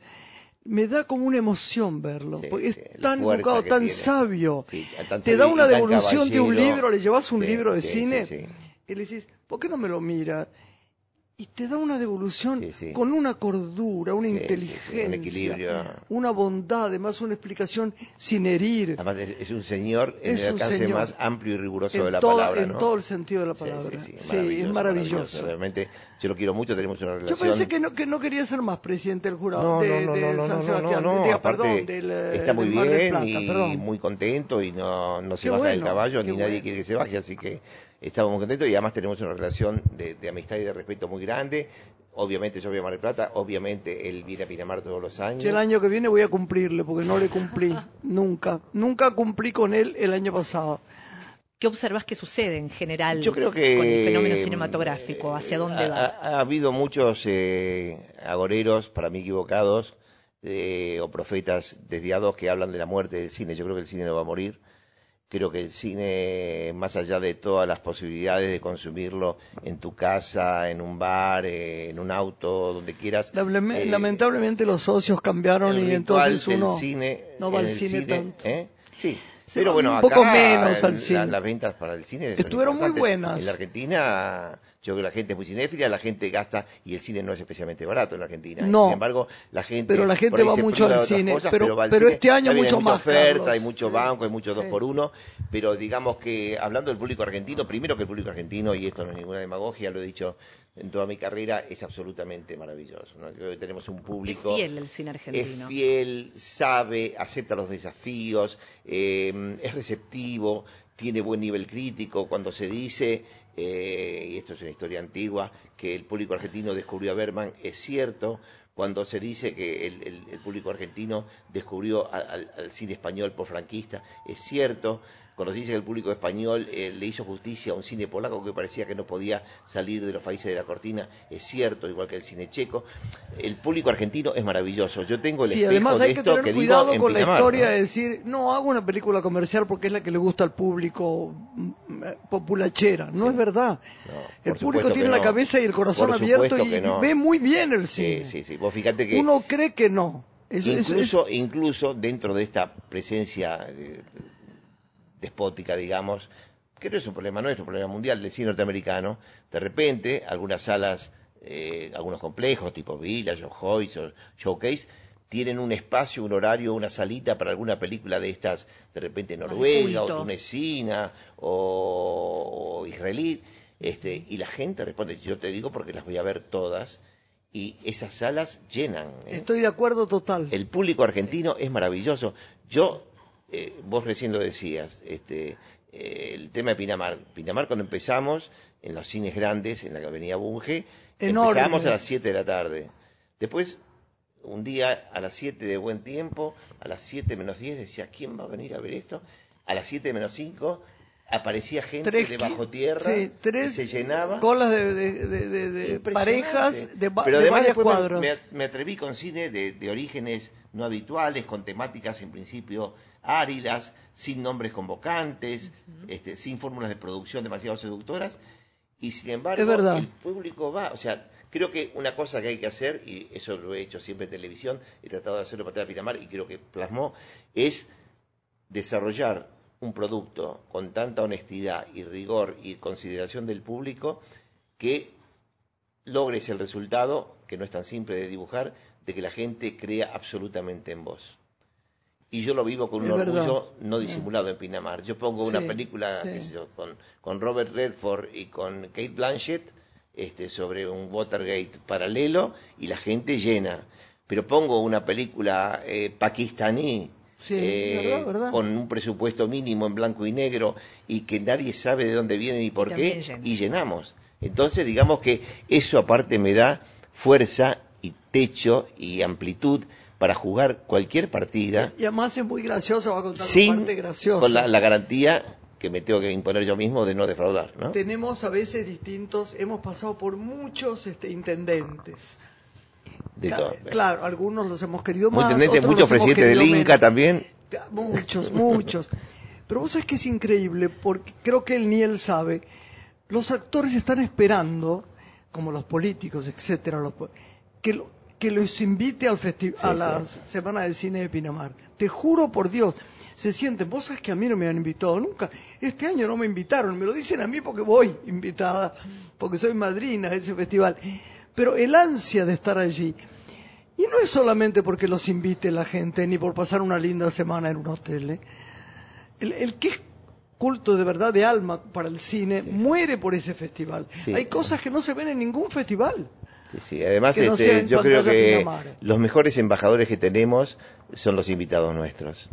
Me da como una emoción verlo. Sí, porque es sí, tan educado, tan tiene. sabio. Sí, tan Te da una devolución de un libro, le llevas un libro de cine y le dices, ¿por qué no me lo mira? Y te da una devolución Sí, sí. con una cordura, una Sí, inteligencia, un equilibrio. una bondad, además una explicación sin herir. Además es, es un señor en Es el alcance más amplio y riguroso en de la todo, palabra, en ¿no? todo el sentido de la palabra. Sí, Sí, es maravilloso. Realmente, yo lo quiero mucho, tenemos una Yo relación. pensé que no, que no quería ser más presidente del jurado de, San Sebastián. perdón, del, eh, está muy del del bien Plata, y perdón. muy contento y no, no se Qué baja del bueno, caballo, qué ni nadie bueno. quiere que se baje, así que estamos muy contentos y además tenemos una relación de, de amistad y de respeto muy grande. Obviamente yo voy a Mar del Plata, obviamente él viene a Pinamar todos los años. Yo el año que viene voy a cumplirle, porque no le cumplí, nunca. Nunca cumplí con él el año pasado. ¿Qué observas que sucede en general Yo creo que con el fenómeno cinematográfico? ¿Hacia eh, dónde ha, va? ha- ha habido muchos eh, agoreros, para mí equivocados, eh, o profetas desviados que hablan de la muerte del cine. Yo creo que el cine no va a morir. Creo que el cine, más allá de todas las posibilidades de consumirlo en tu casa, en un bar, eh, en un auto, donde quieras. Lame- eh, Lamentablemente los socios cambiaron y entonces uno cine, no va al el cine tanto. ¿eh? Sí, pero bueno, un acá poco menos al la- cine. las ventas para el cine Estuvieron muy buenas. En la Argentina, yo creo que la gente es muy cinéfila, la gente gasta y el cine no es especialmente barato en la Argentina. No. Sin embargo, la gente Pero la gente va mucho al cine, cosas, pero- va al pero cine. este año mucho hay mucha más, oferta, Carlos. hay mucho banco, hay mucho dos por uno, pero digamos que hablando del público argentino, primero que el público argentino y esto no es ninguna demagogia, lo he dicho en toda mi carrera es absolutamente maravilloso. ¿no? Creo que tenemos un Es público fiel el cine argentino. es fiel, sabe, acepta los desafíos, eh, es receptivo, tiene buen nivel crítico. Cuando se dice, eh, y esto es una historia antigua, que el público argentino descubrió a Berman, es cierto. Cuando se dice que el, el- el público argentino descubrió al, al cine español por franquista, es cierto. Cuando se dice que el público español eh, le hizo justicia a un cine polaco que parecía que no podía salir de los países de la cortina, es cierto, igual que el cine checo. El público argentino es maravilloso. Yo tengo el Sí, además de hay que tener que cuidado digo con la Pinamar, historia ¿no? de decir, no, hago una película comercial porque es la que le gusta al público mm, eh, populachera. No Sí. es verdad. No, el público tiene la cabeza y el corazón abierto y no. ve muy bien el Sí, cine. sí, sí. Vos fíjate que Uno cree que no. Es- es- es- incluso, incluso dentro de esta presencia eh, despótica, digamos, que no es un problema nuestro, es un problema mundial del cine norteamericano, de repente algunas salas, eh, algunos complejos tipo Village o Joyce o Showcase, tienen un espacio, un horario, una salita para alguna película de estas, de repente noruega o tunecina o, o israelí, este, y la gente responde, yo te digo porque las voy a ver todas, y esas salas llenan. ¿eh? Estoy de acuerdo total. El público argentino es maravilloso. Yo, eh, vos recién lo decías, este, eh, el tema de Pinamar. Pinamar cuando empezamos, en los cines grandes, en la avenida Bunge, empezamos a las 7 de la tarde. Después, un día a las 7 de buen tiempo, a las 7 menos 10, decía, ¿quién va a venir a ver esto? A las 7 menos 5 aparecía gente Tres de qui- bajo tierra sí, tres se llenaba. colas de, de- de- de- parejas de, Pero de además varias después me- atreví con cine de, orígenes no habituales, con temáticas en principio áridas, sin nombres convocantes, este, sin fórmulas de producción demasiado seductoras, y sin embargo el público va, o sea, creo que una cosa que hay que hacer, y eso lo he hecho siempre en televisión, he tratado de hacerlo para Tela Pinamar y creo que plasmó, es desarrollar un producto con tanta honestidad y rigor y consideración del público que logres el resultado, que no es tan simple de dibujar, de que la gente crea absolutamente en vos. Y yo lo vivo con un Es verdad. orgullo no disimulado en Pinamar. Yo pongo una película sí. yo, con, con Robert Redford y con Kate Blanchett este, sobre un Watergate paralelo y la gente llena. Pero pongo una película eh, pakistaní Sí, eh, verdad, verdad. con un presupuesto mínimo en blanco y negro y que nadie sabe de dónde viene ni por qué y llenamos. Entonces, digamos que eso aparte me da fuerza y techo y amplitud para jugar cualquier partida Y además es muy graciosa, va a contar sin parte graciosa. con la, la garantía que me tengo que imponer yo mismo de no defraudar, ¿no? Tenemos a veces distintos, hemos pasado por muchos este, intendentes. De Ca- todo. Claro, algunos los hemos querido Muy más. otros muchos presidentes del Inca menos. también. Muchos, muchos. Pero vos sabés que es increíble, porque creo que él ni él sabe. Los actores están esperando, como los políticos, etcétera, los po- que, lo- que los invite al festi- a la sí. Semana de Cine de Pinamar. Te juro por Dios, se sienten, vos sabés que a mí no me han invitado nunca. Este año no me invitaron, me lo dicen a mí porque voy invitada, porque soy madrina de ese festival. Pero el ansia de estar allí, y no es solamente porque los invite la gente, ni por pasar una linda semana en un hotel. ¿eh? El, el que es culto de verdad de alma para el cine muere por ese festival. Sí. Hay cosas que no se ven en ningún festival. Sí, sí. Además, no este, yo creo que los mejores embajadores que tenemos son los invitados nuestros.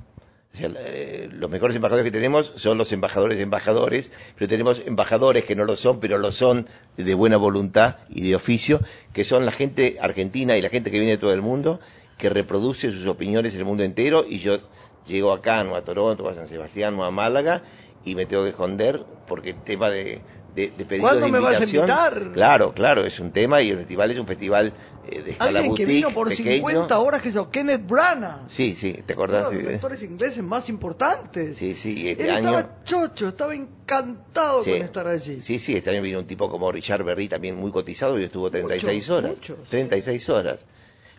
O sea, eh, los mejores embajadores que tenemos son los embajadores de embajadores, pero tenemos embajadores que no lo son, pero lo son de buena voluntad y de oficio, que son la gente argentina y la gente que viene de todo el mundo, que reproduce sus opiniones en el mundo entero, y yo llego acá, no a Toronto, a San Sebastián, no a Málaga, y me tengo que esconder porque el tema de, de, de pedidos ¿Cuándo de me vas a invitar? Claro, claro, es un tema y el festival es un festival eh, de escala Alguien que vino por pequeño. 50 horas, que es Kenneth Branagh. Sí, sí, ¿te Uno acordás? de los Sí, actores ingleses más importantes. sí, sí, este Él año... estaba chocho, estaba encantado Sí. con estar allí. Sí, sí, este año vino un tipo como Richard Berry, también muy cotizado, y estuvo 36 Muchos, horas. muchos. 36 horas.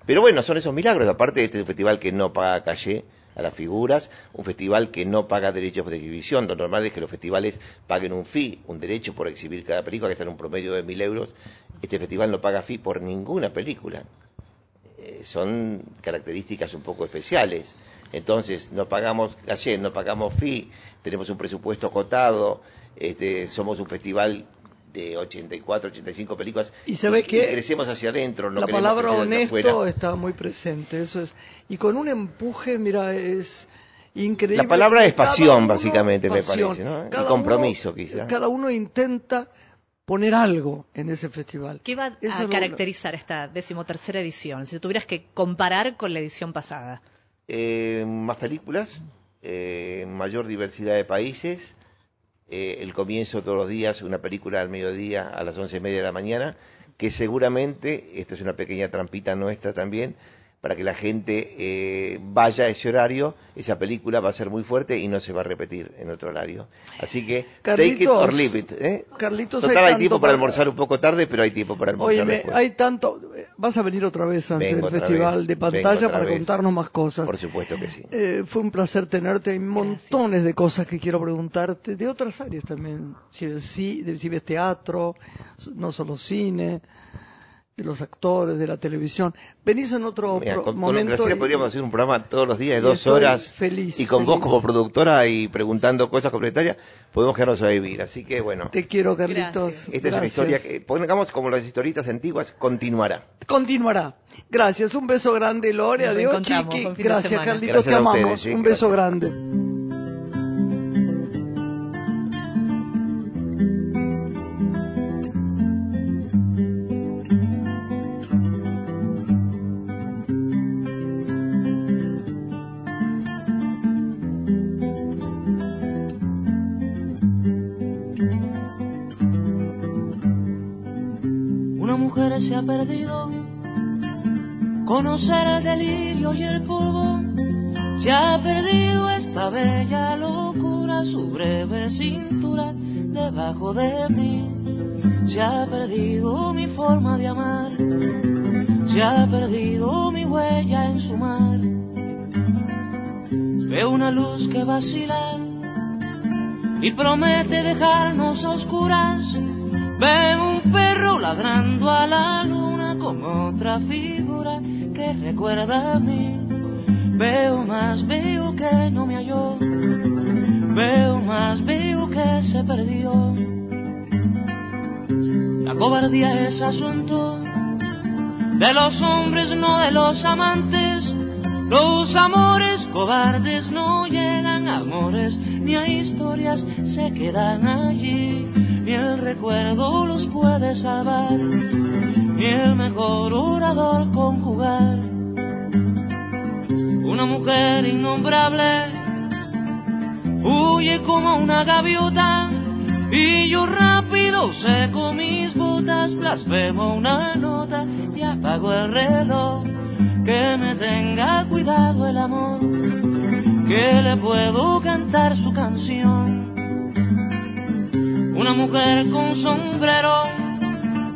Pero bueno, son esos milagros. Aparte, este es un festival que no paga calle a las figuras, un festival que no paga derechos de exhibición. Lo normal es que los festivales paguen un fee, un derecho por exhibir cada película, que está en un promedio de mil euros. Este festival no paga fee por ninguna película. Eh, son características un poco especiales. Entonces, no pagamos calle, no pagamos fee, tenemos un presupuesto acotado, este, somos un festival de 84, 85 películas. Y se ve que crecemos hacia adentro. No la palabra honesto está muy presente, eso es. Y con un empuje, mira, es increíble. La palabra es pasión, uno- básicamente, me parece, ¿no? Y Cada compromiso, uno- quizá. Cada uno intenta poner algo en ese festival. ¿Qué va Eso a caracterizar esta decimotercera edición? Si tuvieras que comparar con la edición pasada. Eh, más películas, eh, mayor diversidad de países, eh, el comienzo todos los días, una película al mediodía a las once y media de la mañana, que seguramente, esta es una pequeña trampita nuestra también, para que la gente eh, vaya a ese horario, esa película va a ser muy fuerte y no se va a repetir en otro horario. Así que, take it Carlitos, or leave it. ¿eh? Carlitos, Total, hay tiempo para para- almorzar un poco tarde, pero hay tiempo para almorzar después. hay tanto. Vas a venir otra vez antes Vengo del festival vez, de pantalla para vez. contarnos más cosas. Por supuesto que sí. Eh, fue un placer tenerte. Hay montones de cosas que quiero preguntarte, de otras áreas también. Si ves, de- si ves teatro, no solo cine, de los actores, de la televisión. Venís en otro Mira, pro- con, con momento. Graciela y- podríamos hacer un programa todos los días de dos horas feliz, y con vos feliz. como productora y preguntando cosas complementarias podemos quedarnos a vivir. Así que bueno, Te quiero, Carlitos. Gracias. esta es una Gracias. historia que pongamos como las historietas antiguas, continuará. Continuará. Gracias. Un beso grande, Lore. Nos Adiós. Chiqui. Gracias. Carlitos. Gracias te a ustedes, amamos. sí, un beso gracias. grande. El delirio y el polvo. Se ha perdido esta bella locura, su breve cintura debajo de mí. Se ha perdido mi forma de amar. Se ha perdido mi huella en su mar. Veo una luz que vacila y promete dejarnos a oscuras. Veo un perro ladrando a la luna con otra figura recuerda a mí. Veo más, veo que no me halló. Veo más, veo que se perdió. La cobardía es asunto de los hombres, no de los amantes. Los amores cobardes no llegan a amores, ni a historias se quedan allí. Ni el recuerdo los puede salvar, ni el mejor orador conjugar. Una mujer innombrable huye como una gaviota y yo rápido seco mis botas, blasfemo una nota y apago el reloj. Que me tenga cuidado el amor, que le puedo cantar su canción. Una mujer con sombrero,